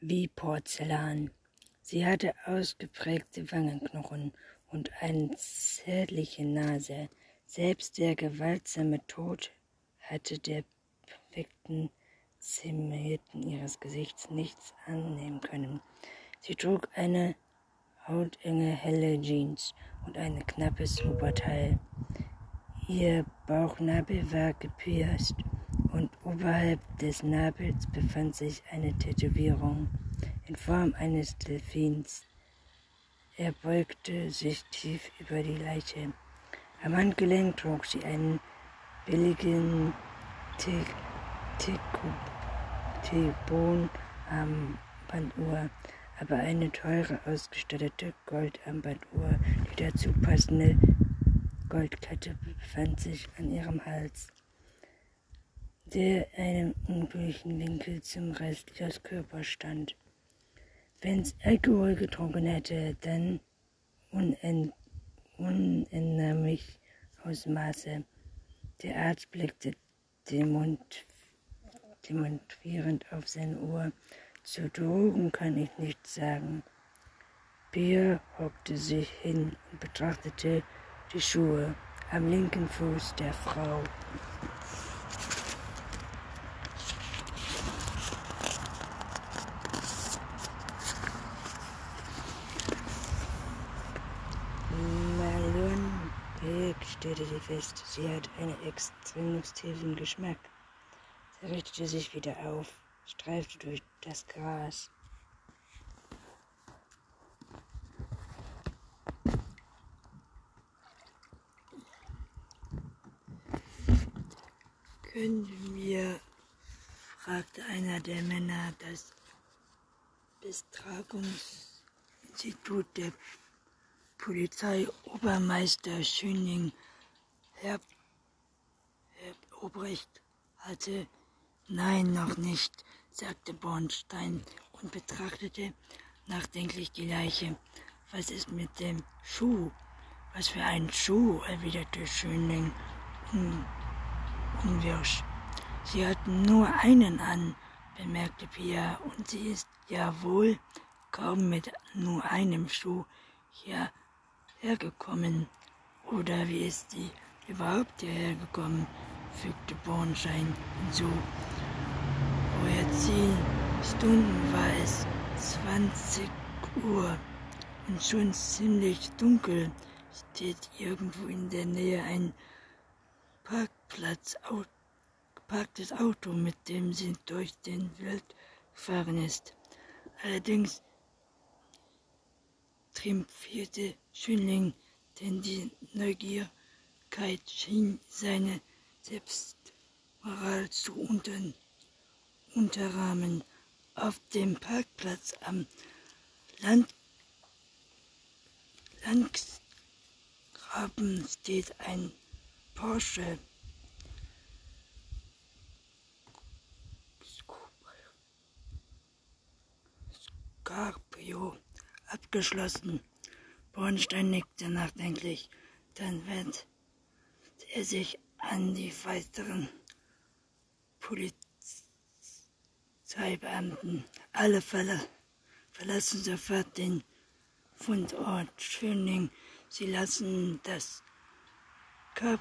wie Porzellan. Sie hatte ausgeprägte Wangenknochen und eine zärtliche Nase. Selbst der gewaltsame Tod hatte der perfekten Symmetrien ihres Gesichts nichts annehmen können. Sie trug eine hautenge helle Jeans und ein knappes Oberteil. Ihr Bauchnabel war gepierst und oberhalb des Nabels befand sich eine Tätowierung in Form eines Delfins. Er beugte sich tief über die Leiche. Am Handgelenk trug sie einen billigen Tibon-Armbanduhr, aber eine teure ausgestattete Goldarmbanduhr, die dazu passende Goldkette befand sich an ihrem Hals, der einem ungleichen Winkel zum Rest ihres Körpers stand. Wenn sie Alkohol getrunken hätte, dann unentnehmlich Ausmaße. Der Arzt blickte demonstrierend auf seine Uhr. Zu Drogen kann ich nichts sagen. Bier hockte sich hin und betrachtete die Schuhe am linken Fuß der Frau. Stellte sie fest, sie hat einen extrem tiefen Geschmack. Sie richtete sich wieder auf, streifte durch das Gras. Können wir, fragte einer der Männer, das Bestrafungsinstitut der Polizei Obermeister Schöning, Herr, Herr Obrecht, hatte Nein, noch nicht, sagte Bornstein und betrachtete nachdenklich die Leiche. Was ist mit dem Schuh? Was für ein Schuh, erwiderte Schönling. Hm unwirsch. Sie hatten nur einen an, bemerkte Pia, und sie ist ja wohl kaum mit nur einem Schuh hierhergekommen. Oder wie ist sie überhaupt hierher gekommen? fügte Bornschein hinzu. Vorher zehn Stunden war es zwanzig Uhr und schon ziemlich dunkel. Steht irgendwo in der Nähe ein Parkplatz geparktes Auto, mit dem sie durch den Wald gefahren ist. Allerdings triumphierte Schönling, denn die Neugierigkeit schien seine Selbstmoral zu unter, unterrahmen. Auf dem Parkplatz am Land, Landgraben steht ein Porsche Scorpio abgeschlossen. Bornstein nickte nachdenklich. Dann wendet er sich an die weiteren Polizeibeamten. Alle Fälle verlassen sofort den Fundort Schöning. Sie lassen das Kap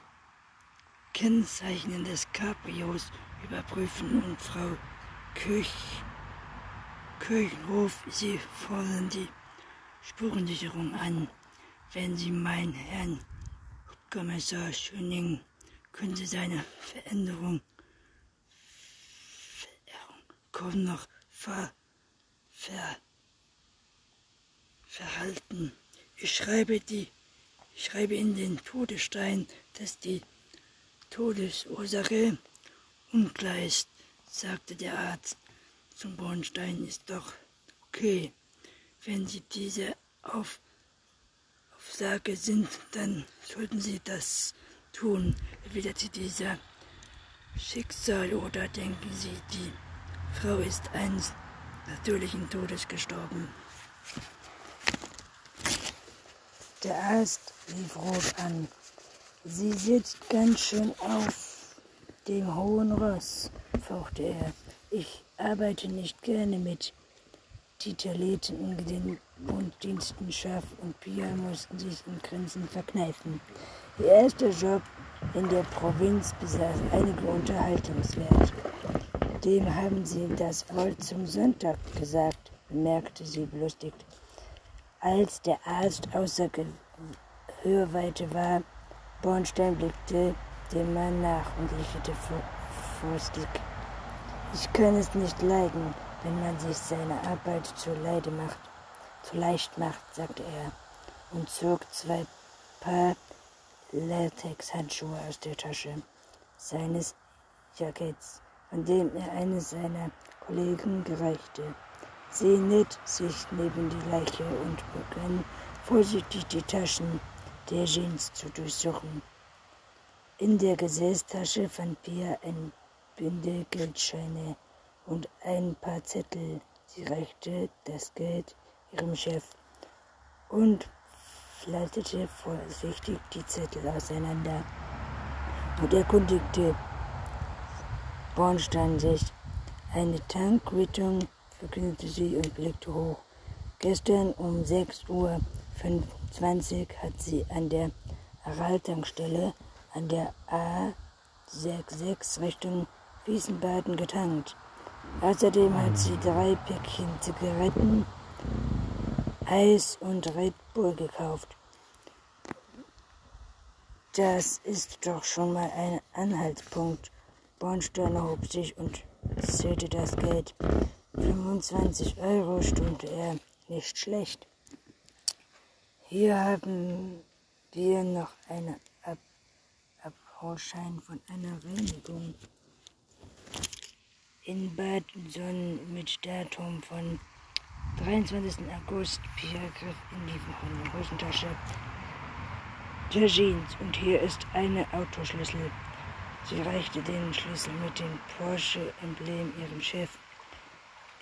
Kennzeichen des Cabrios überprüfen und Frau Kirch, Kirchenhof, Sie fordern die Spurensicherung an. Wenn Sie meinen Herrn Kommissar Schöning, können Sie seine Veränderung, Veränderung noch ver, ver, verhalten. Ich schreibe die, ich schreibe in den Todesstein, dass die Todesursache unklar ist, sagte der Arzt. Zum Bornstein ist doch okay. Wenn Sie diese Auf Aufsage sind, dann sollten Sie das tun, erwiderte dieser Schicksal. Oder denken Sie, die Frau ist eines natürlichen Todes gestorben? Der Arzt lief rot an. Sie sitzt ganz schön auf dem hohen Ross, fauchte er. Ich arbeite nicht gerne mit titelierten in den Bunddiensten Schaff und Pia mussten sich in Grenzen verkneifen. Ihr erster Job in der Provinz besaß einige Unterhaltungswert. Dem haben Sie das wohl zum Sonntag gesagt, bemerkte sie belustigt. Als der Arzt außer Hörweite war, Bornstein blickte dem Mann nach und lächelte frostig. Ich kann es nicht leiden, wenn man sich seine Arbeit zu Leide macht, zu leicht macht, sagte er und zog zwei Paar Latex-Handschuhe aus der Tasche seines Jacketts, von dem er eines seiner Kollegen gereichte. Sie näht sich neben die Leiche und begann vorsichtig die Taschen der Jeans zu durchsuchen. In der Gesäßtasche fand Pia ein Bündel Geldscheine und ein paar Zettel. Sie reichte das Geld ihrem Chef und faltete vorsichtig die Zettel auseinander und erkundigte Bornstein sich eine Tankquittung verkündete sie und blickte hoch. Gestern um 6.25 Uhr hat sie an der Araltankstelle an der A66 Richtung Wiesbaden getankt. Außerdem hat sie drei Päckchen Zigaretten, Eis und Red Bull gekauft. Das ist doch schon mal ein Anhaltspunkt. Bornstein erhob sich und zählte das Geld. 25 Euro stunde er. Nicht schlecht. Hier haben wir noch einen Ab Abholschein von einer Reinigung in Bad Sonnen mit Datum von 23. August. Pierre griff in die Hosentasche der Jeans und hier ist eine Autoschlüssel. Sie reichte den Schlüssel mit dem Porsche-Emblem ihrem Chef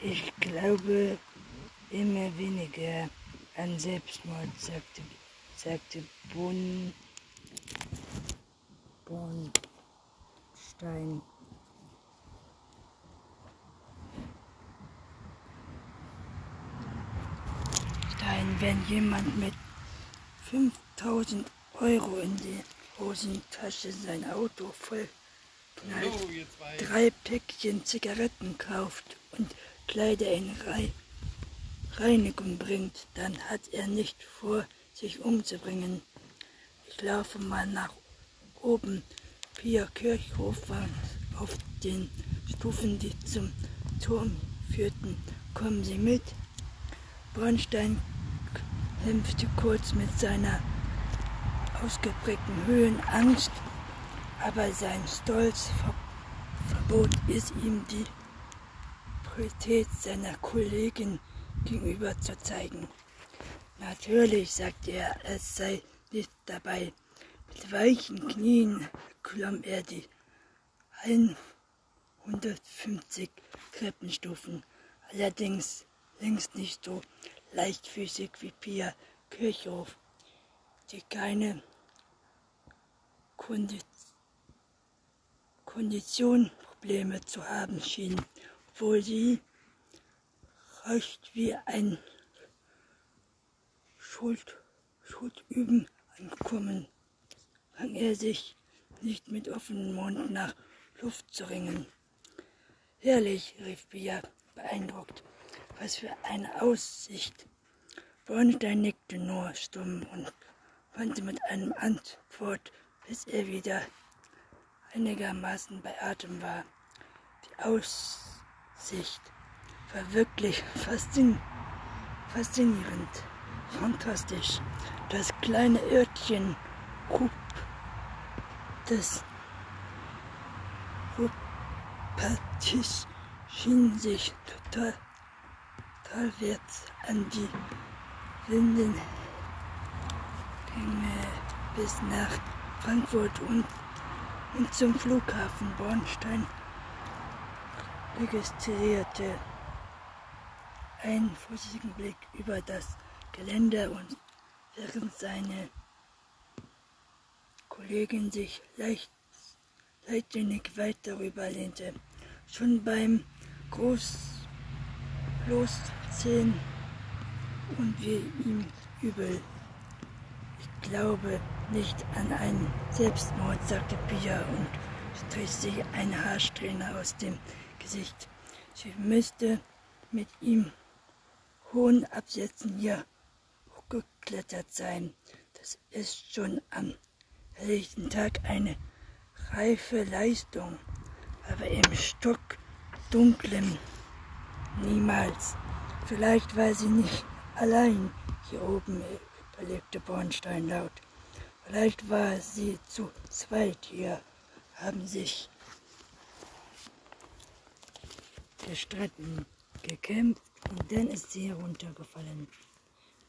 ich glaube immer weniger an Selbstmord, sagte, sagte Born, Bornstein. Stein, wenn jemand mit 5000 Euro in die Hosentasche sein Auto voll knallt, drei Päckchen Zigaretten kauft und Kleider in Reinigung bringt, dann hat er nicht vor, sich umzubringen. Ich laufe mal nach oben. Pia Kirchhof war auf den Stufen, die zum Turm führten. Kommen Sie mit? Bornstein kämpfte kurz mit seiner ausgeprägten Höhenangst, aber sein Stolz verbot es ihm, die Autorität seiner Kollegin gegenüber zu zeigen. Natürlich, sagte er, es sei nicht dabei. Mit weichen Knien klomm er die 150 Treppenstufen, allerdings längst nicht so leichtfüßig wie Pia Kirchhoff, die keine Konditionprobleme zu haben schien wo sie recht wie ein Schuld, Schuldüben ankommen, rang er sich nicht mit offenem Mund nach Luft zu ringen. Herrlich, rief Bia beeindruckt. Was für eine Aussicht. Bornstein nickte nur stumm und wandte mit einem Antwort, bis er wieder einigermaßen bei Atem war. Die Aussicht Sicht war wirklich faszinierend, fantastisch. Das kleine Örtchen Rup, das Rupertisch schien sich total, wert an die Windengänge bis nach Frankfurt und, und zum Flughafen Bornstein registrierte einen vorsichtigen Blick über das Gelände und während seine Kollegin sich leicht, leichtsinnig weit darüber lehnte. Schon beim Groß, losziehen und wir ihm übel. Ich glaube nicht an einen Selbstmord, sagte Pia und strich sich ein Haarsträhne aus dem Gesicht. Sie müsste mit ihm hohen Absätzen hier hochgeklettert sein. Das ist schon am helllichten Tag eine reife Leistung, aber im Stock dunklem niemals. Vielleicht war sie nicht allein hier oben, überlegte Bornstein laut. Vielleicht war sie zu zweit hier, haben sich gestritten, gekämpft und dann ist sie heruntergefallen.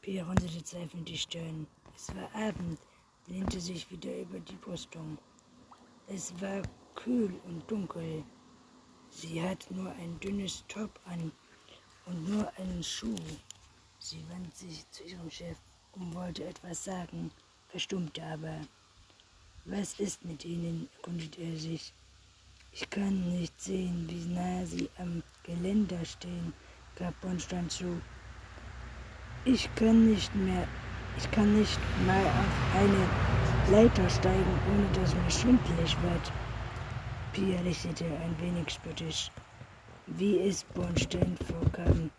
Pia runzelte zweifelnd die Stirn. Es war Abend, lehnte sich wieder über die Brüstung. Es war kühl und dunkel. Sie hat nur ein dünnes Top an und nur einen Schuh. Sie wandte sich zu ihrem Chef und wollte etwas sagen, verstummte aber. Was ist mit Ihnen? erkundigte er sich. Ich kann nicht sehen, wie nah Sie am Geländer stehen, gab Bornstein zu. Ich kann nicht mehr, ich kann nicht mal auf eine Leiter steigen, ohne dass mir schwindelig wird. Pia lächelte ein wenig spöttisch. Wie es Bornstein vorkam,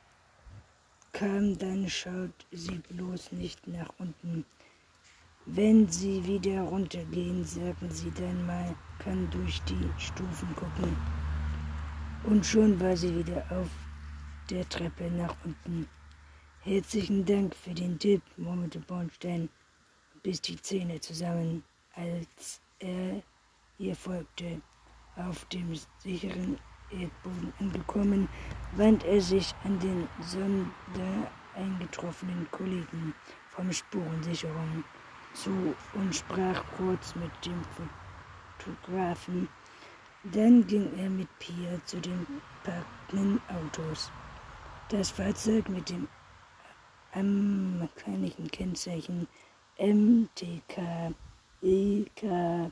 kam, dann schaut sie bloß nicht nach unten. Wenn Sie wieder runtergehen, sagen Sie dann mal, kann durch die Stufen gucken. Und schon war sie wieder auf der Treppe nach unten. Herzlichen Dank für den Tipp, murmelte Bornstein, bis die Zähne zusammen, als er ihr folgte. Auf dem sicheren Erdboden angekommen, wandte er sich an den sonder eingetroffenen Kollegen vom Spurensicherung zu und sprach kurz mit dem Fotografen. Dann ging er mit Pia zu den parkenden Autos. Das Fahrzeug mit dem amerikanischen Kennzeichen MTK EK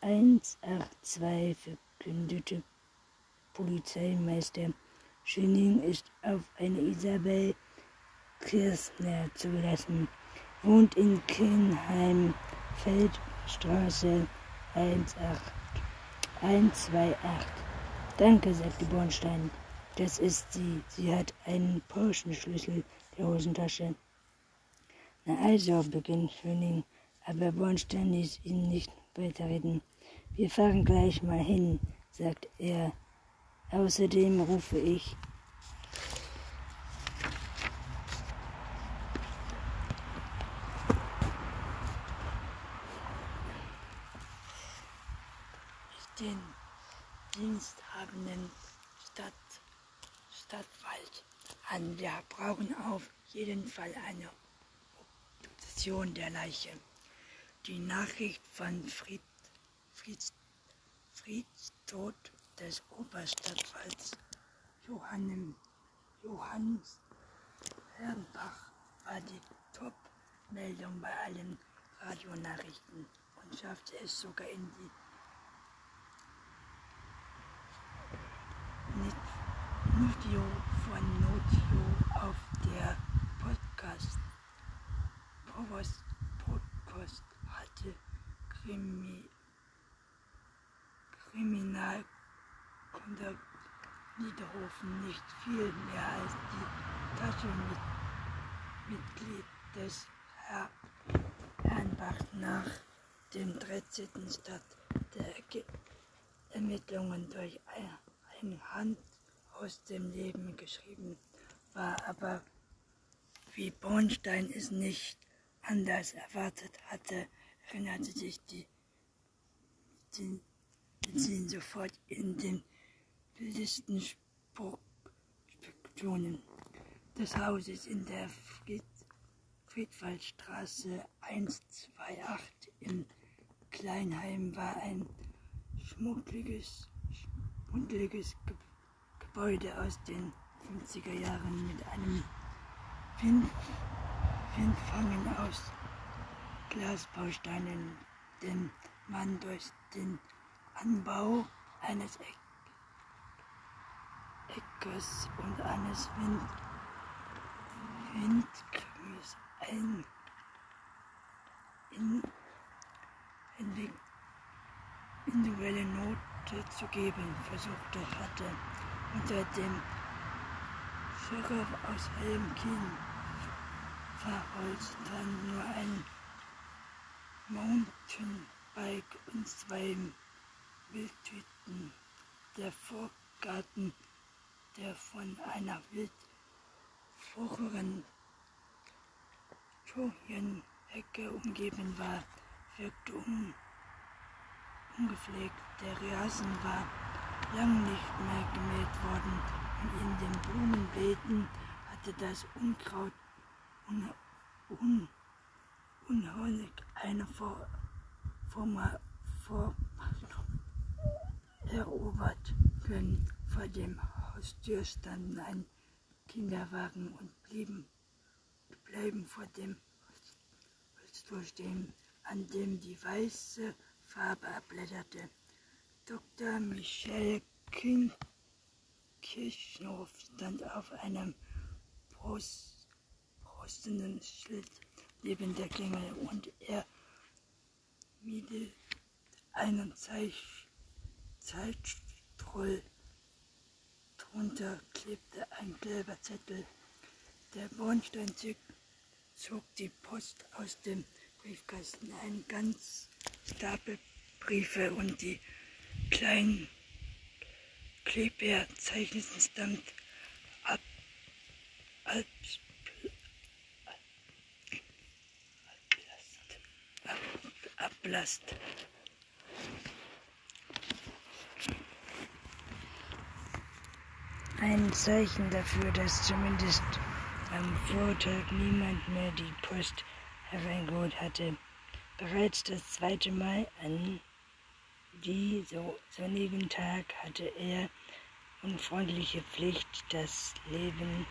182 verkündete Polizeimeister Schöning ist auf eine Isabel Kirsner zugelassen wohnt in Kinheim, Feldstraße 18128. Danke, sagte Bornstein. Das ist sie. Sie hat einen Porsche-Schlüssel der Hosentasche. Na also, beginnt Schöning, aber Bornstein ließ ihn nicht weiterreden. Wir fahren gleich mal hin, sagt er. Außerdem rufe ich den diensthabenden Stadt, Stadtwald an. Wir brauchen auf jeden Fall eine Obduktion der Leiche. Die Nachricht von Fried, Frieds Tod des Oberstadtwalds Johannem, Johannes Herrenbach war die Top-Meldung bei allen Radionachrichten und schaffte es sogar in die Video von Notio auf der Podcast Provost Podcast hatte Krimi, Kriminalkunde Niederhofen nicht viel mehr als die Taschenmitglied des Herr Herrnbach nach dem 13. Stadt der Ermittlungen durch eine Hand aus dem Leben geschrieben war, aber wie Bornstein es nicht anders erwartet hatte, erinnerte sich die Medizin sofort in den wildesten Spekulationen des Hauses in der Fried Friedwaldstraße 128 in Kleinheim war ein schmuckliges, schmuddeliges Gebäude Gebäude aus den 50er Jahren mit einem Windfangen aus Glasbausteinen, den man durch den Anbau eines Eckes und eines Wind, Windkrieges ein. In, in individuelle Note zu geben versuchte hatte, unter dem Schirr aus hellem Kien verholzt dann nur ein Mountainbike und zwei Wildtüten. Der Vorgarten, der von einer wildfrucheren Hecke umgeben war, wirkte un ungepflegt. Der Rasen war lang nicht mehr gemäht worden und in den Blumenbeeten hatte das Unkraut un, un, unheulig eine Vor, Form, Vor, erobert können. Vor dem Haustür standen ein Kinderwagen und blieben, bleiben vor dem Holztor stehen, an dem die weiße Farbe abblätterte. Dr. Michel King Kirchhoff stand auf einem Brust, brustenden Schild neben der Klingel und er miede einen Zeich, Zeitstroll. Drunter klebte ein gelber Zettel. Der Bornstein zog die Post aus dem Briefkasten, ein ganz Stapel Briefe und die kleinen Kleber zeichneten stammt ab, ab, ab, Ablast. Ein Zeichen dafür, dass zumindest am Vortag niemand mehr die Post hereingeholt hatte. Bereits das zweite Mal an die so sonnigen Tag hatte er unfreundliche Pflicht, das Leben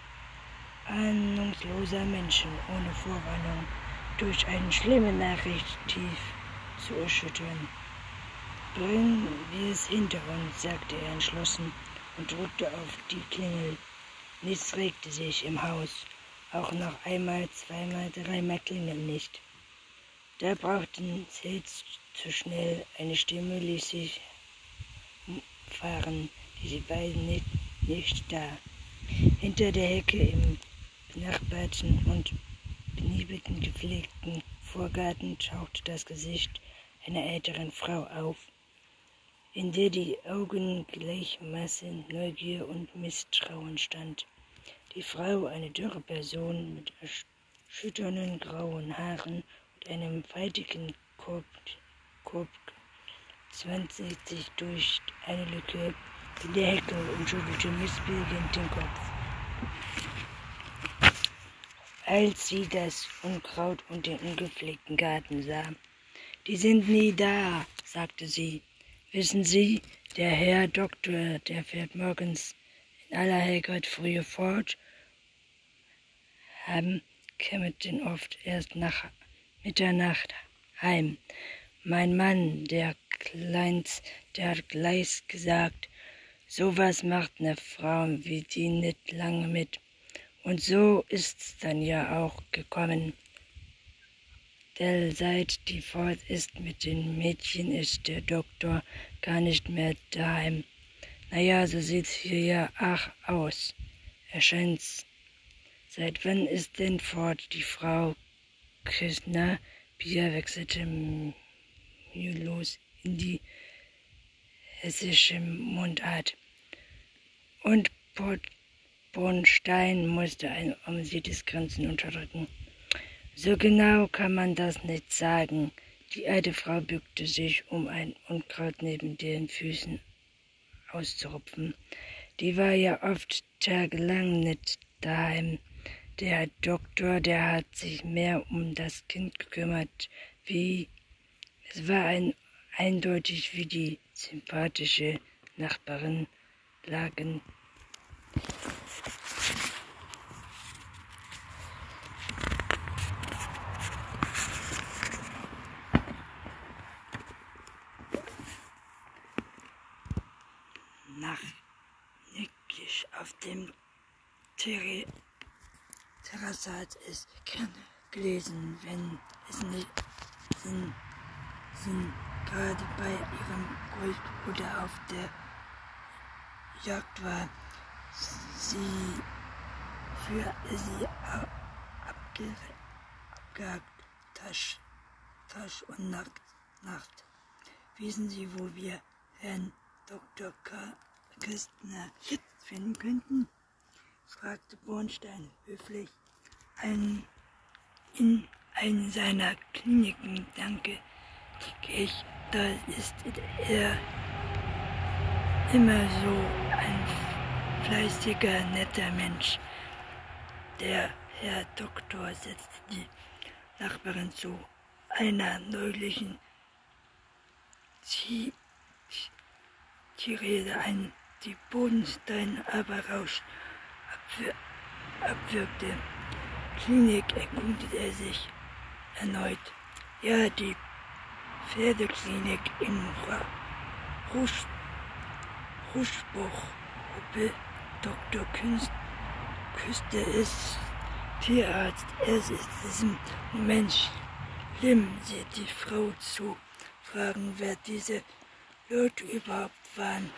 ahnungsloser Menschen ohne Vorwarnung durch eine schlimme Nachricht tief zu erschüttern. Bringen wir es hinter uns, sagte er entschlossen und drückte auf die Klingel. Nichts regte sich im Haus, auch noch einmal, zweimal, dreimal klingeln nicht. Da brauchten sie zu schnell. Eine Stimme ließ sich fahren, diese beiden nicht, nicht da. Hinter der Hecke im benachbarten und beniebelten gepflegten Vorgarten tauchte das Gesicht einer älteren Frau auf, in der die Augen gleichmaßen Neugier und Misstrauen stand. Die Frau, eine dürre Person mit erschütternden grauen Haaren einem faltigen Korb, Korb zwanzig sich durch eine Lücke in der Hecke und schüttelte missbilligend den Kopf. Als sie das Unkraut und den ungepflegten Garten sah. Die sind nie da, sagte sie. Wissen Sie, der Herr Doktor, der fährt morgens in aller Helligkeit frühe fort, haben kämen oft erst nach Mitternacht heim. Mein Mann, der Kleins, der hat gleich gesagt, sowas macht ne Frau wie die nicht lange mit. Und so ist's dann ja auch gekommen. Denn seit die fort ist mit den Mädchen, ist der Doktor gar nicht mehr daheim. Naja, so sieht's hier ja ach aus. Erscheint's. Seit wann ist denn fort die Frau Küssner Pia wechselte mühelos in die hessische Mundart. Und Bornstein musste ein amüsiertes Grinsen unterdrücken. So genau kann man das nicht sagen. Die alte Frau bückte sich, um ein Unkraut neben den Füßen auszurupfen. Die war ja oft tagelang nicht daheim. Der Doktor, der hat sich mehr um das Kind gekümmert, wie es war ein, eindeutig wie die sympathische Nachbarin lagen. nach Nickisch auf dem Ter Terrassat ist gerne gelesen, wenn es nicht sind, sind gerade bei ihrem Großbruder auf der Jagd war. Sie für sie abgehakt, Tasch, Tasch und Nacht. Wissen Sie, wo wir Herrn Dr. K Kästner finden könnten? fragte Bornstein höflich. Ein, in einer seiner Kliniken, danke ich, da ist er immer so ein fleißiger, netter Mensch. Der Herr Doktor setzte die Nachbarin zu einer neulichen Tirade ein, die Bodenstein aber rausch abwir abwirkte. Klinik erkundete er sich erneut. Ja, die Pferdeklinik in Rusch, Ruschbuch, Dr. Künst, Küste ist Tierarzt. Es ist diesem Moment schlimm, sie die Frau zu fragen, wer diese Leute überhaupt waren,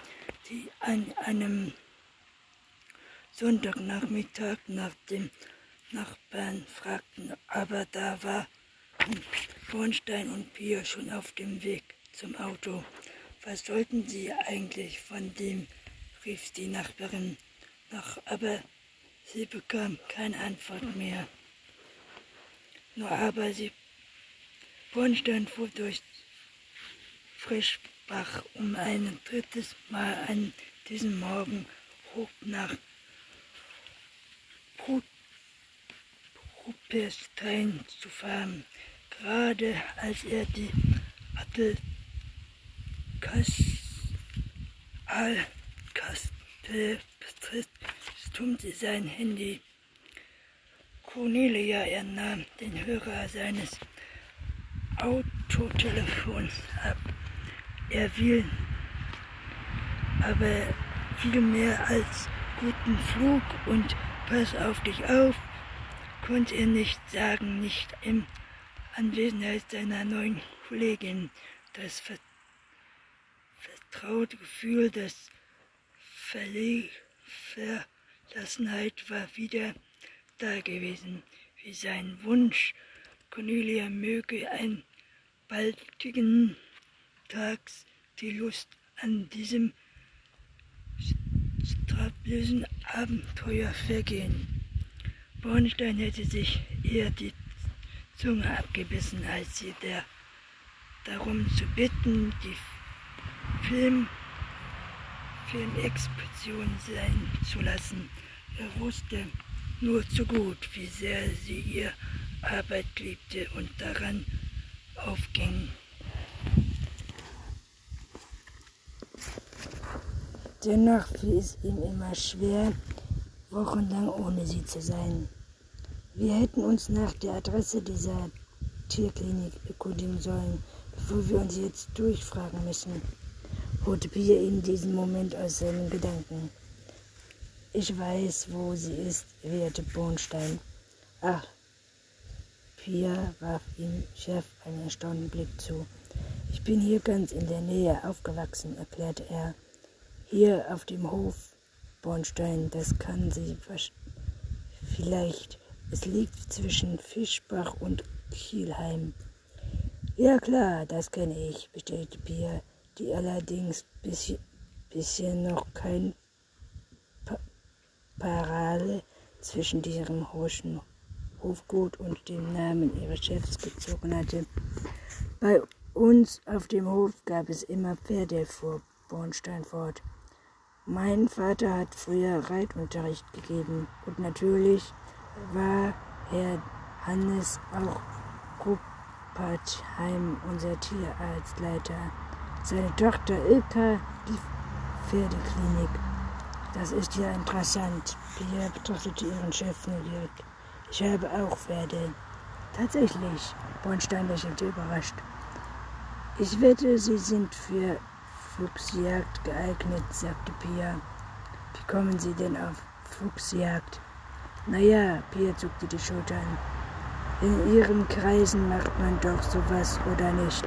die an einem Sonntagnachmittag nach dem Nachbarn fragten, aber da war Bornstein und Pia schon auf dem Weg zum Auto. Was sollten sie eigentlich von dem? rief die Nachbarin noch, aber sie bekam keine Antwort mehr. Nur aber sie Bornstein fuhr durch Frischbach um ein drittes Mal an diesem Morgen hoch nach Rupperstein zu fahren, gerade als er die Adelkaste betritt, stummte sein Handy. Cornelia er nahm den Hörer seines Autotelefons ab. Er will aber viel mehr als guten Flug und pass auf dich auf, konnte er nicht sagen, nicht in Anwesenheit seiner neuen Kollegin. Das vertraute Gefühl, das Verlassenheit war wieder da gewesen, wie sein Wunsch, Cornelia möge einen baldigen Tags die Lust an diesem strapaziösen Abenteuer vergehen. Bornstein hätte sich eher die Zunge abgebissen, als sie der darum zu bitten, die Film, Filmexpedition sein zu lassen. Er wusste nur zu gut, wie sehr sie ihr Arbeit liebte und daran aufging. Dennoch fiel es ihm immer schwer, wochenlang ohne sie zu sein. Wir hätten uns nach der Adresse dieser Tierklinik erkundigen sollen, bevor wir uns jetzt durchfragen müssen, holte Pia in diesem Moment aus seinen Gedanken. Ich weiß, wo sie ist, werte Bornstein. Ach, Pia warf ihm Chef einen erstaunten Blick zu. Ich bin hier ganz in der Nähe aufgewachsen, erklärte er. Hier auf dem Hof Bornstein, das kann sie vielleicht. Es liegt zwischen Fischbach und Kielheim. Ja klar, das kenne ich, bestätigte Pia, die allerdings bisher, bisher noch kein pa Parade zwischen diesem Hoschen Hofgut und dem Namen ihres Chefs gezogen hatte. Bei uns auf dem Hof gab es immer Pferde, fuhr Bornstein fort. Mein Vater hat früher Reitunterricht gegeben und natürlich war Herr Hannes auch Ruppertheim, unser Tierarztleiter. Seine Tochter Ilka die Pferdeklinik. Das ist ja interessant. Pia betrachtete ihren Chef neugierig. Ich habe auch Pferde. Tatsächlich, Bornstein lächelte überrascht. Ich wette, Sie sind für Fuchsjagd geeignet, sagte Pia. Wie kommen Sie denn auf Fuchsjagd? Naja, Pia zuckte die Schultern. In ihren Kreisen macht man doch sowas, oder nicht?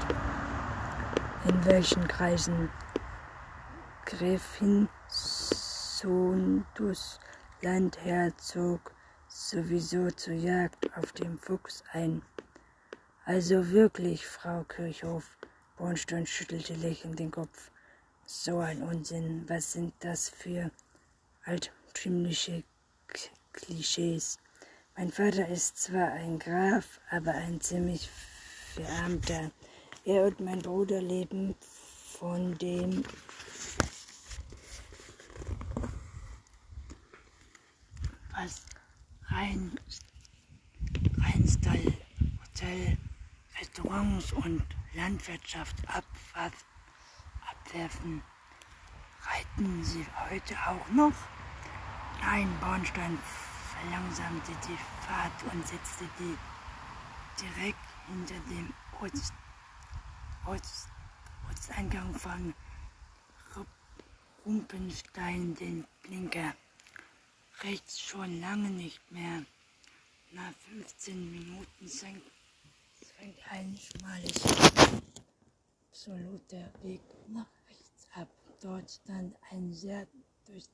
In welchen Kreisen? Gräfin Sondus Landherzog sowieso zur Jagd auf dem Fuchs ein. Also wirklich, Frau Kirchhoff, Bornstein schüttelte lächelnd den Kopf. So ein Unsinn, was sind das für altertümliche Klischees? Mein Vater ist zwar ein Graf, aber ein ziemlich verarmter. Er und mein Bruder leben von dem was rein, Rheinstall, Hotel, Restaurants und Landwirtschaft abwas, abwerfen. Reiten Sie heute auch noch? Nein, Bornstein verlangsamte die Fahrt und setzte die direkt hinter dem Orts, Orts, Ortseingang von Rumpenstein den Blinker. Rechts schon lange nicht mehr. Nach 15 Minuten senkt, ein schmales, absoluter Weg nach rechts ab. Dort stand ein sehr durch,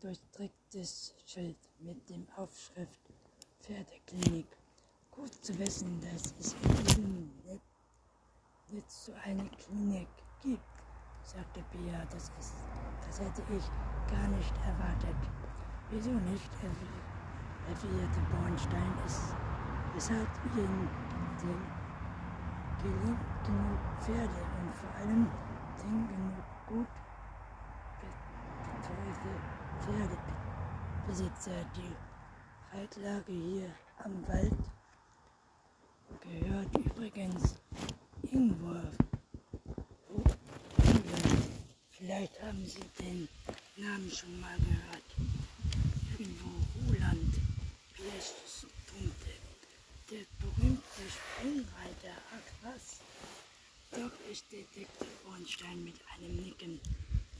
durchdrücktes Schild mit dem Aufschrift Pferdeklinik. Gut zu wissen, dass es in diesem Netz, so eine Klinik gibt, sagte Pia. Das, ist, das hätte ich gar nicht erwartet. Wieso nicht? erwiderte Bornstein. Es, es hat ihnen den genug Pferde und vor allem den genug gut betreute Pferdebesitzer. Die Reitlage hier am Wald gehört übrigens Ingwer. Vielleicht haben Sie den Namen schon mal gehört. Irgendwo Roland Blechstumpe, der berühmte Sprungreiter. Doch, bestätigte Bornstein mit einem Nicken.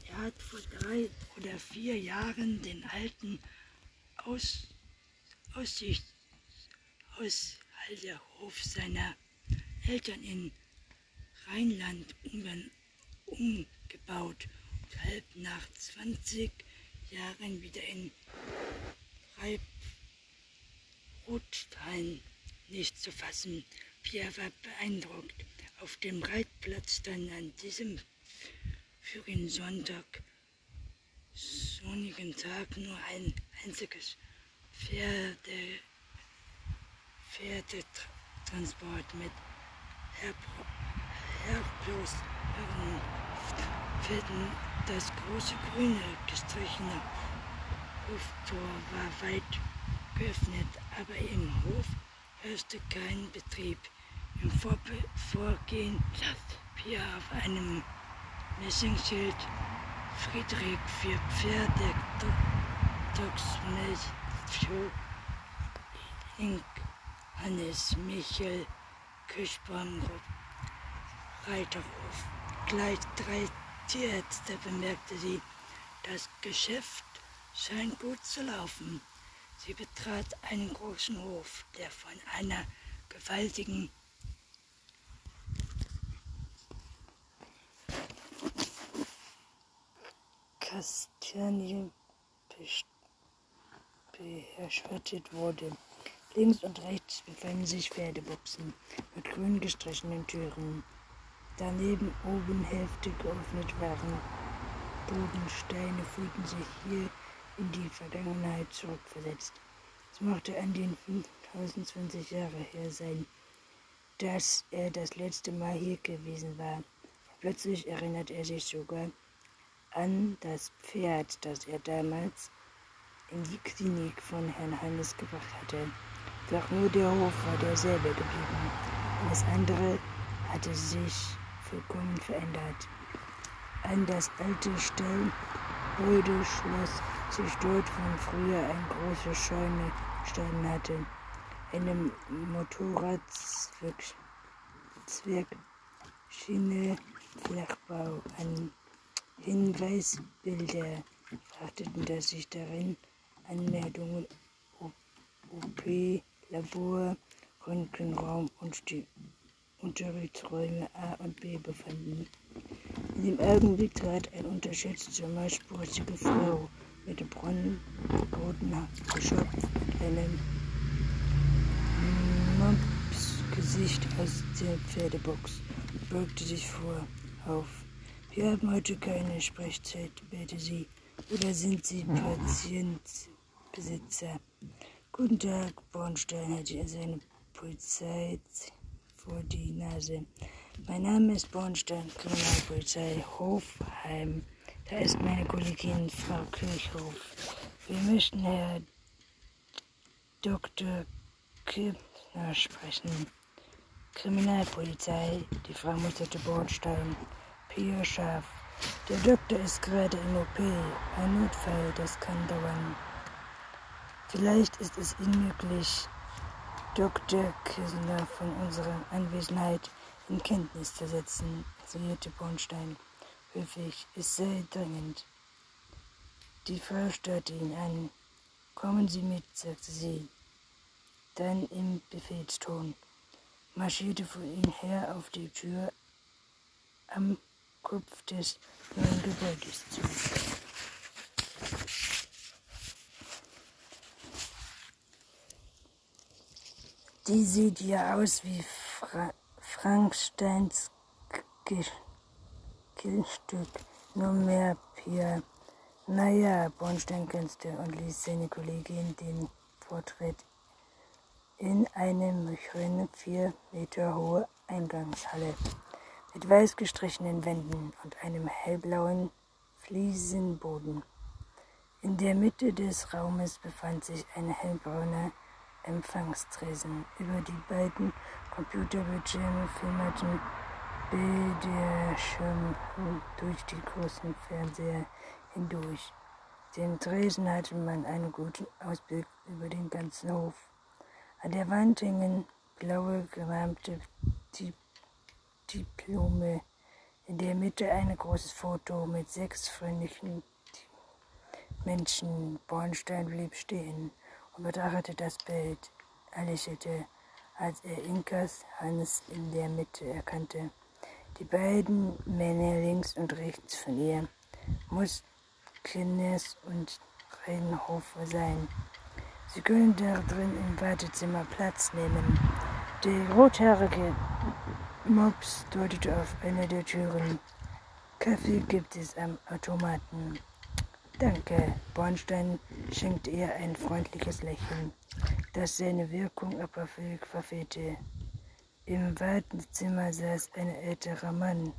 Er hat vor drei oder vier Jahren den alten Aus, Aussicht, Aushalterhof seiner Eltern in Rheinland-Ungarn umgebaut und halb nach 20 Jahren wieder in Rotstein nicht zu fassen. Pierre war beeindruckt. Auf dem Reitplatz dann an diesem frühen Sonntag, sonnigen Tag nur ein einziges Pferde, Pferdetransport mit Herblos Pferden. Das große grüne gestrichene Hoftor war weit geöffnet, aber im Hof herrschte kein Betrieb. Im Vorgehen stand Pia auf einem Messingschild Friedrich für Pferde, Dogsmilch, Ink, Hannes, Michel, Kirschbaum, Reiterhof. Gleich drei Tierärzte bemerkte sie, das Geschäft scheint gut zu laufen. Sie betrat einen großen Hof, der von einer gewaltigen Kastanie beherrschtet wurde. Links und rechts befanden sich Pferdebuchsen mit grün gestrichenen Türen. Daneben oben Hälfte geöffnet waren. Bodensteine fühlten sich hier in die Vergangenheit zurückversetzt. Es mochte an den 5020 Jahre her sein, dass er das letzte Mal hier gewesen war. Plötzlich erinnerte er sich sogar an das Pferd, das er damals in die Klinik von Herrn Hannes gebracht hatte. Doch nur der Hof war derselbe geblieben. Alles andere hatte sich vollkommen verändert. An das alte Stallgebäude schloss sich dort von früher ein große Scheune gestanden hatte. Eine Motorradzwergschiene, Flachbau, an Hinweisbilder achteten, dass sich darin Anmeldungen Labor, Röntgenraum und die Unterrichtsräume A und B befanden. In dem Augenblick trat eine unterschätzte, marschbrustige Frau mit braunrotem Geschopf und einem Mopsgesicht aus der Pferdebox beugte sich vor auf. Wir haben heute keine Sprechzeit, bete sie. Oder sind Sie Patientbesitzer? Guten Tag, Bornstein, hat er seine Polizei vor die Nase. Mein Name ist Bornstein, Kriminalpolizei Hofheim. Da ist meine Kollegin Frau Kirchhoff. Wir möchten Herr Dr. Kippner sprechen. Kriminalpolizei, die Frau musterte Bornstein. Pia Schaf. Der Doktor ist gerade im OP. Ein Notfall, das kann dauern. Vielleicht ist es Ihnen möglich, Dr. Kissler von unserer Anwesenheit in Kenntnis zu setzen, insinuierte Bornstein. Höflich, es sei dringend. Die Frau störte ihn an. Kommen Sie mit, sagte sie. Dann im Befehlston marschierte vor ihm her auf die Tür am Kopf des neuen Gebäudes zu. Die sieht ja aus wie Fra Frankensteins Killstück, nur mehr Pia. Naja, Bornstein kennste und ließ seine Kollegin den Vortritt in eine möcherne, vier Meter hohe Eingangshalle mit weiß gestrichenen Wänden und einem hellblauen Fliesenboden. In der Mitte des Raumes befand sich ein hellbrauner Empfangstresen. Über die beiden Computerbildschirme filmerten Bildschirme durch die großen Fernseher hindurch. Den Tresen hatte man einen guten Ausblick über den ganzen Hof. An der Wand hingen blaue gerahmte Diplome. In der Mitte ein großes Foto mit sechs freundlichen Menschen. Bornstein blieb stehen und betrachtete das Bild. Er lächelte, als er Inkas Hannes in der Mitte erkannte. Die beiden Männer links und rechts von ihr muss Kines und Reinhofer sein. Sie können da drin im Wartezimmer Platz nehmen. Der rothaarige Mops deutete auf eine der Türen. Kaffee gibt es am Automaten. Danke. Bornstein schenkte ihr ein freundliches Lächeln, das seine Wirkung aber völlig verfehlte. Im Wartezimmer saß ein älterer Mann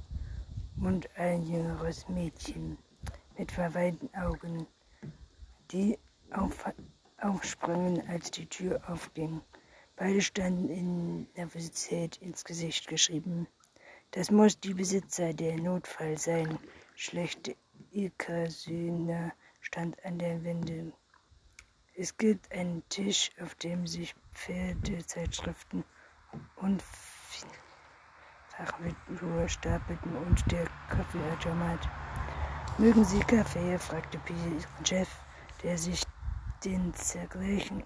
und ein jüngeres Mädchen mit verweinten Augen, die auf, aufsprangen, als die Tür aufging. Beide standen in Nervosität ins Gesicht geschrieben. Das muss die Besitzer der Notfall sein. Schlechte Ilka-Söhne stand an der Wände. Es gibt einen Tisch, auf dem sich Pferdezeitschriften und Fachliteratur stapelten und der Kaffeeautomat. Mögen Sie Kaffee? fragte ihren Chef, der sich den zergleichen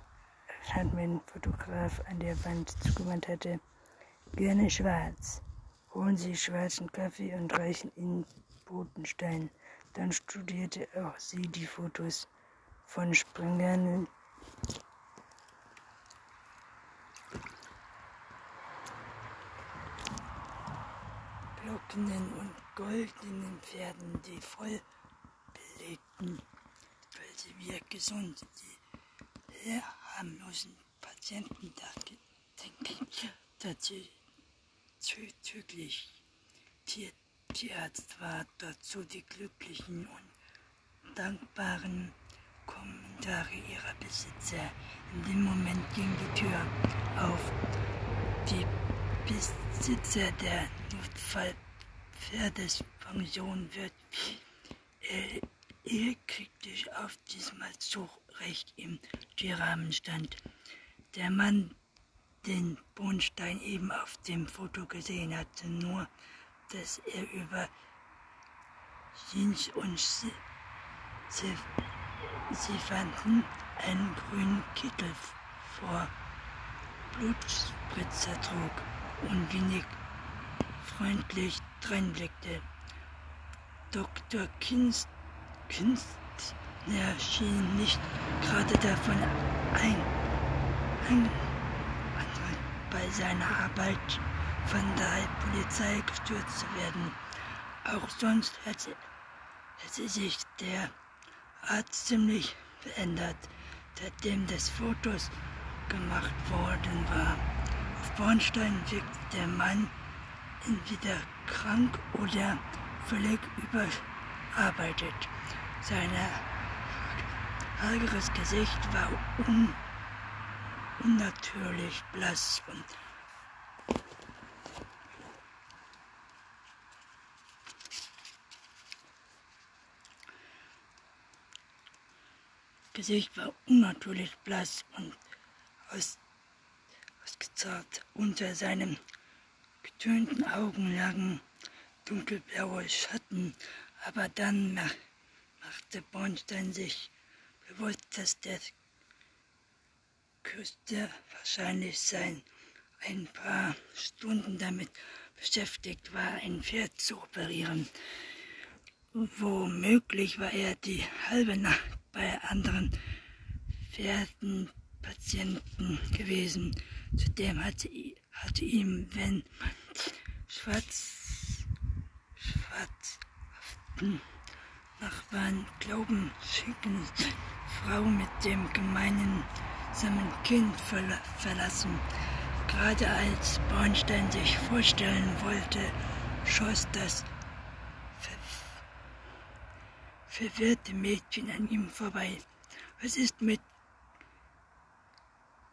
Stuntman-Fotograf an der Wand zugewandt hatte. Gerne schwarz. Holen Sie schwarzen Kaffee und reichen ihn Bodenstein. Dann studierte auch sie die Fotos von Springern glockenden und goldenen Pferden, die voll belebten, weil sie wir gesund, die harmlosen Patienten dachten, denke ich, dass sie zügig Tier Tierarzt war dazu die glücklichen und dankbaren Kommentare ihrer Besitzer. In dem Moment ging die Tür auf. Die Besitzer der Notfallpferdespension wird äh, er kriegte auf diesmal zurecht im Türrahmen stand. Der Mann, den Bohnstein eben auf dem Foto gesehen hatte, nur dass er über Jeans und fanden einen grünen Kittel vor Blutspritzer trug und wenig freundlich dreinblickte. Dr. Kinst, Kinstner schien nicht gerade davon ein, ein, bei seiner Arbeit von der Polizei gestürzt zu werden. Auch sonst hätte, hätte sich der Arzt ziemlich verändert, seitdem des Fotos gemacht worden war. Auf Bornstein wirkt der Mann entweder krank oder völlig überarbeitet. Sein hageres Gesicht war un unnatürlich blass und Gesicht war unnatürlich blass und aus, ausgezahlt. Unter seinen getönten Augen lagen dunkelblaue Schatten, aber dann machte Bornstein sich bewusst, dass der Küster wahrscheinlich sein ein paar Stunden damit beschäftigt war, ein Pferd zu operieren. Womöglich war er die halbe Nacht bei anderen Pferdenpatienten gewesen. Zudem hatte, hatte ihm, wenn man schwarz, schwarzhaften Nachbarn glauben schicken, Frau mit dem gemeinen Kind verla verlassen. Gerade als Bornstein sich vorstellen wollte, schoss das verwirrte Mädchen an ihm vorbei. Was ist mit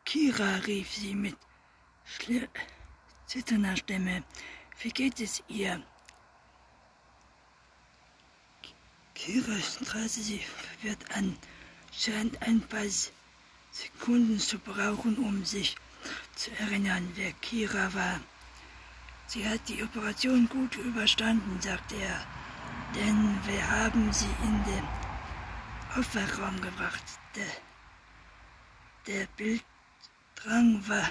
Kira? rief sie mit zitternder Stimme. Wie geht es ihr? Kira strahlte sie verwirrt an, scheint ein paar Sekunden zu brauchen, um sich zu erinnern, wer Kira war. Sie hat die Operation gut überstanden, sagte er denn wir haben sie in den Aufwachraum gebracht. Der, der Bilddrang war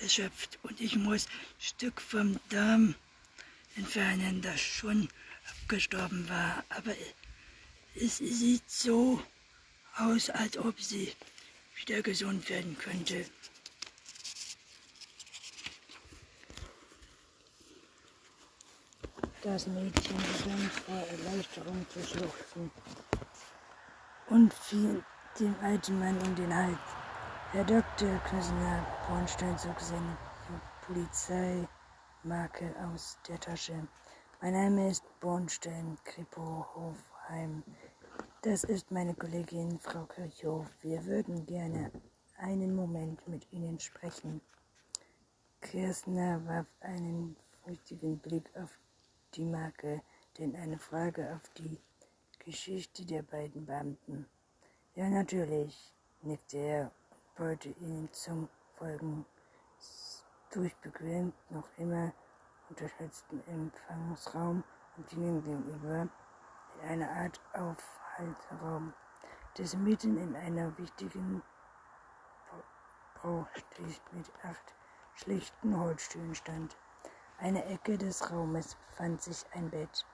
erschöpft und ich muss ein Stück vom Darm entfernen, das schon abgestorben war. Aber es sieht so aus, als ob sie wieder gesund werden könnte. Das Mädchen begann vor Erleichterung zu schluchzen und fiel dem alten Mann um den Hals. Herr Dr. Knösner Bornstein zog seine Polizeimarke aus der Tasche. Mein Name ist Bornstein Kripo Hofheim. Das ist meine Kollegin Frau Kirchhoff. Wir würden gerne einen Moment mit Ihnen sprechen. Kirstner warf einen flüchtigen Blick auf die Marke, denn eine Frage auf die Geschichte der beiden Beamten. Ja, natürlich, nickte er wollte ihnen zum Folgen. Durchbequemt noch immer unterschätzten Empfangsraum und ihnen gegenüber in einer Art Aufhaltsraum, das mitten in einer wichtigen Braustieg mit acht schlichten Holzstühlen stand. Eine Ecke des Raumes befand sich ein Bett,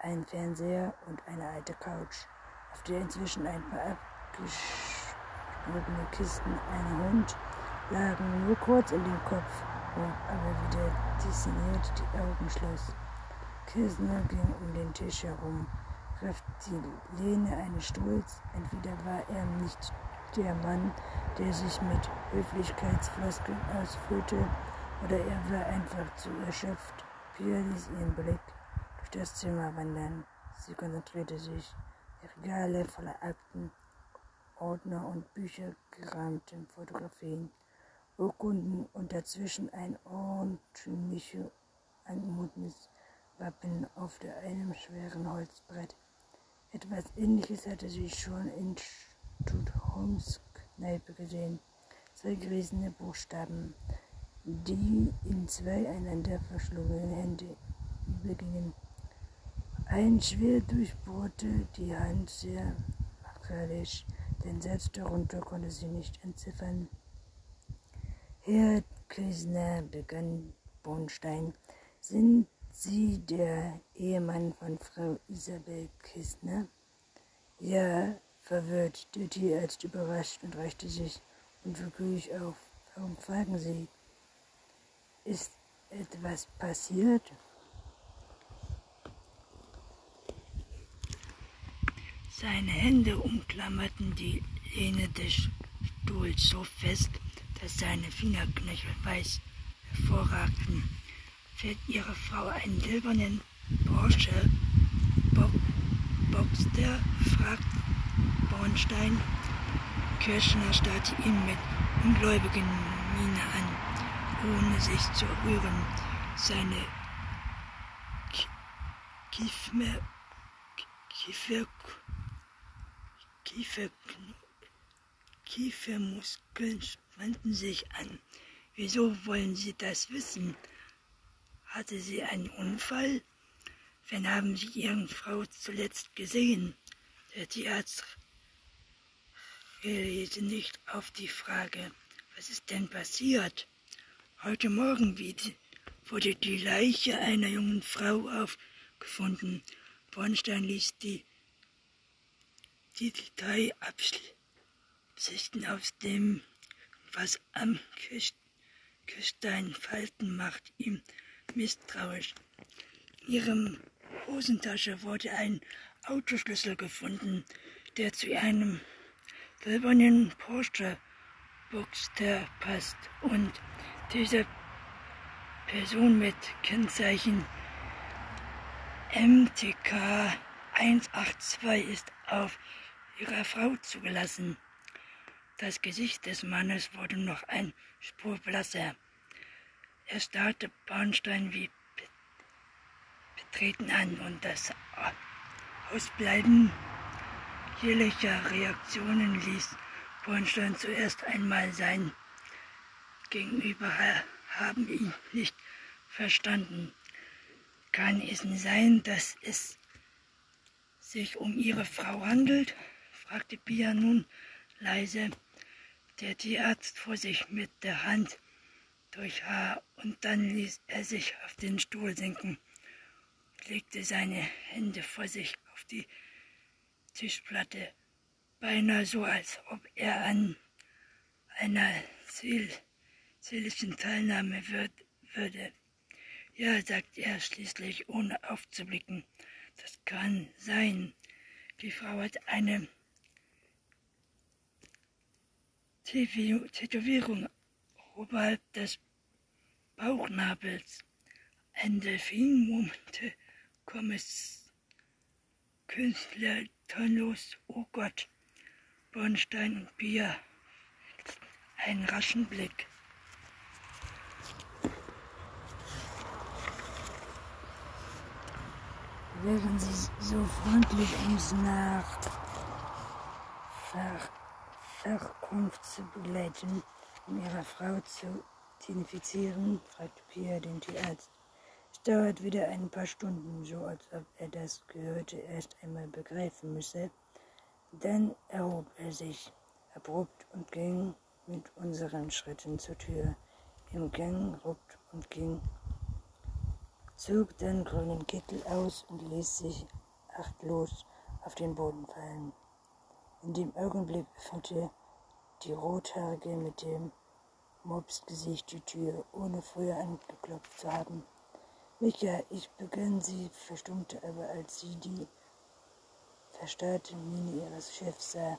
ein Fernseher und eine alte Couch, auf der inzwischen ein paar abgeschnittene Kisten, ein Hund lagen nur kurz in dem Kopf, aber wieder dissiniert die Augen schloss. Kisner ging um den Tisch herum, griff die Lehne eines Stuhls. Entweder war er nicht der Mann, der sich mit Höflichkeitsfloskeln ausfüllte, oder er war einfach zu erschöpft. Pia ließ ihren Blick durch das Zimmer wandern. Sie konzentrierte sich. Regale voller Akten, Ordner und Bücher gerahmten Fotografien, Urkunden und dazwischen ein ordentliches, anmutendes Wappen auf einem schweren Holzbrett. Etwas ähnliches hatte sie schon in Studholms Kneipe gesehen. Zwei geriesene Buchstaben, die in zwei einander verschlungenen Hände übergingen. Ein Schwert durchbohrte die Hand sehr martialisch. Den Satz darunter konnte sie nicht entziffern. Herr Küsner, begann Bornstein, sind Sie der Ehemann von Frau Isabel Kistner? Ja, verwirrt, der Tierarzt überrascht und reichte sich unwillkürlich auf. Warum fragen Sie? Ist etwas passiert? Seine Hände umklammerten die Lehne des Stuhls so fest, dass seine Fingerknöchel weiß hervorragten. Fährt Ihre Frau einen silbernen Porsche Bo Boxster? fragt Bornstein. Kirschner starrte ihn mit ungläubigen Miene an, ohne sich zu rühren. Seine Kiefer, Kiefer, Kiefer, Kiefermuskeln spannten sich an. Wieso wollen Sie das wissen? Hatte sie einen Unfall? Wann haben Sie Ihren Frau zuletzt gesehen? Der Tierarzt reagierte nicht auf die Frage, was ist denn passiert? Heute Morgen wurde die Leiche einer jungen Frau aufgefunden. Bornstein ließ die die drei Absichten aus dem, was am Küstein Falten macht, ihm misstrauisch. In ihrem Hosentasche wurde ein Autoschlüssel gefunden, der zu einem silbernen Porsche Boxster passt und diese Person mit Kennzeichen MTK 182 ist auf ihrer Frau zugelassen. Das Gesicht des Mannes wurde noch ein Spur blasser. Er starrte Bornstein wie betreten an und das Ausbleiben jeglicher Reaktionen ließ Bornstein zuerst einmal sein Gegenüber haben ihn nicht verstanden. Kann es sein, dass es sich um ihre Frau handelt? fragte Pia nun leise. Der Tierarzt vor sich mit der Hand durch Haar und dann ließ er sich auf den Stuhl sinken, legte seine Hände vor sich auf die Tischplatte, beinahe so, als ob er an einer Seel seelischen Teilnahme wird, würde. Ja, sagt er schließlich, ohne aufzublicken. Das kann sein. Die Frau hat eine Tätowierung oberhalb des Bauchnabels. Ein Delfin murmelte Kommes Künstler tonlos, oh Gott, Bornstein und Bier, einen raschen Blick. Wären Sie so freundlich, uns nach Ver Verkunft zu begleiten, um Ihre Frau zu identifizieren? fragte Pierre den Tierarzt. Es dauert wieder ein paar Stunden, so als ob er das Gehörte erst einmal begreifen müsse. Dann erhob er sich abrupt und ging mit unseren Schritten zur Tür. Im Gang ruckt und ging zog den grünen Kittel aus und ließ sich achtlos auf den Boden fallen. In dem Augenblick öffnete die Rothaarige mit dem Mopsgesicht die Tür, ohne früher angeklopft zu haben. Micha, ich begann sie, verstummte aber, als sie die verstarrte Miene ihres Chefs sah.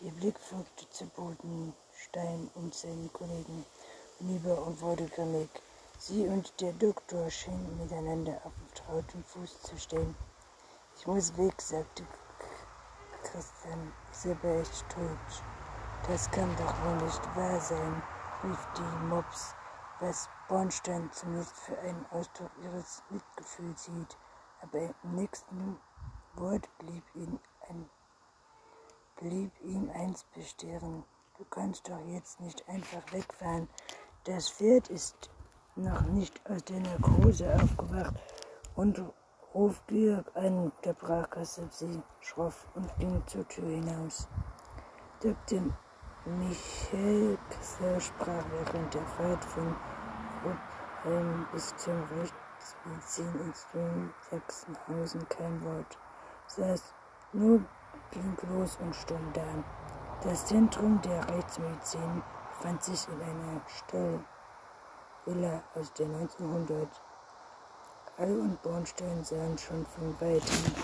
Ihr Blick folgte zu Boden, Stein und seinen Kollegen hinüber und wurde grimmig. Sie und der Doktor schienen miteinander auf vertrauten Fuß zu stehen. Ich muss weg, sagte Christian. Ist tot. Das kann doch wohl nicht wahr sein, rief die Mops, was Bornstein zunächst für einen Ausdruck ihres Mitgefühls hielt. Aber im nächsten Wort blieb ihm, ein, blieb ihm eins bestehren. Du kannst doch jetzt nicht einfach wegfahren. Das Pferd ist noch nicht aus der Narkose aufgewacht und ruft Georg an, unterbrach Kassel sie schroff und ging zur Tür hinaus. Dr. Michael Kessler sprach während der Fahrt von Ruppheim bis zum Rechtsmedizininstitut Sachsenhausen kein Wort, saß nur blicklos und stumm da. Das Zentrum der Rechtsmedizin befand sich in einer Stallvilla aus den 1900 Hall und Bornstein sahen schon von weitem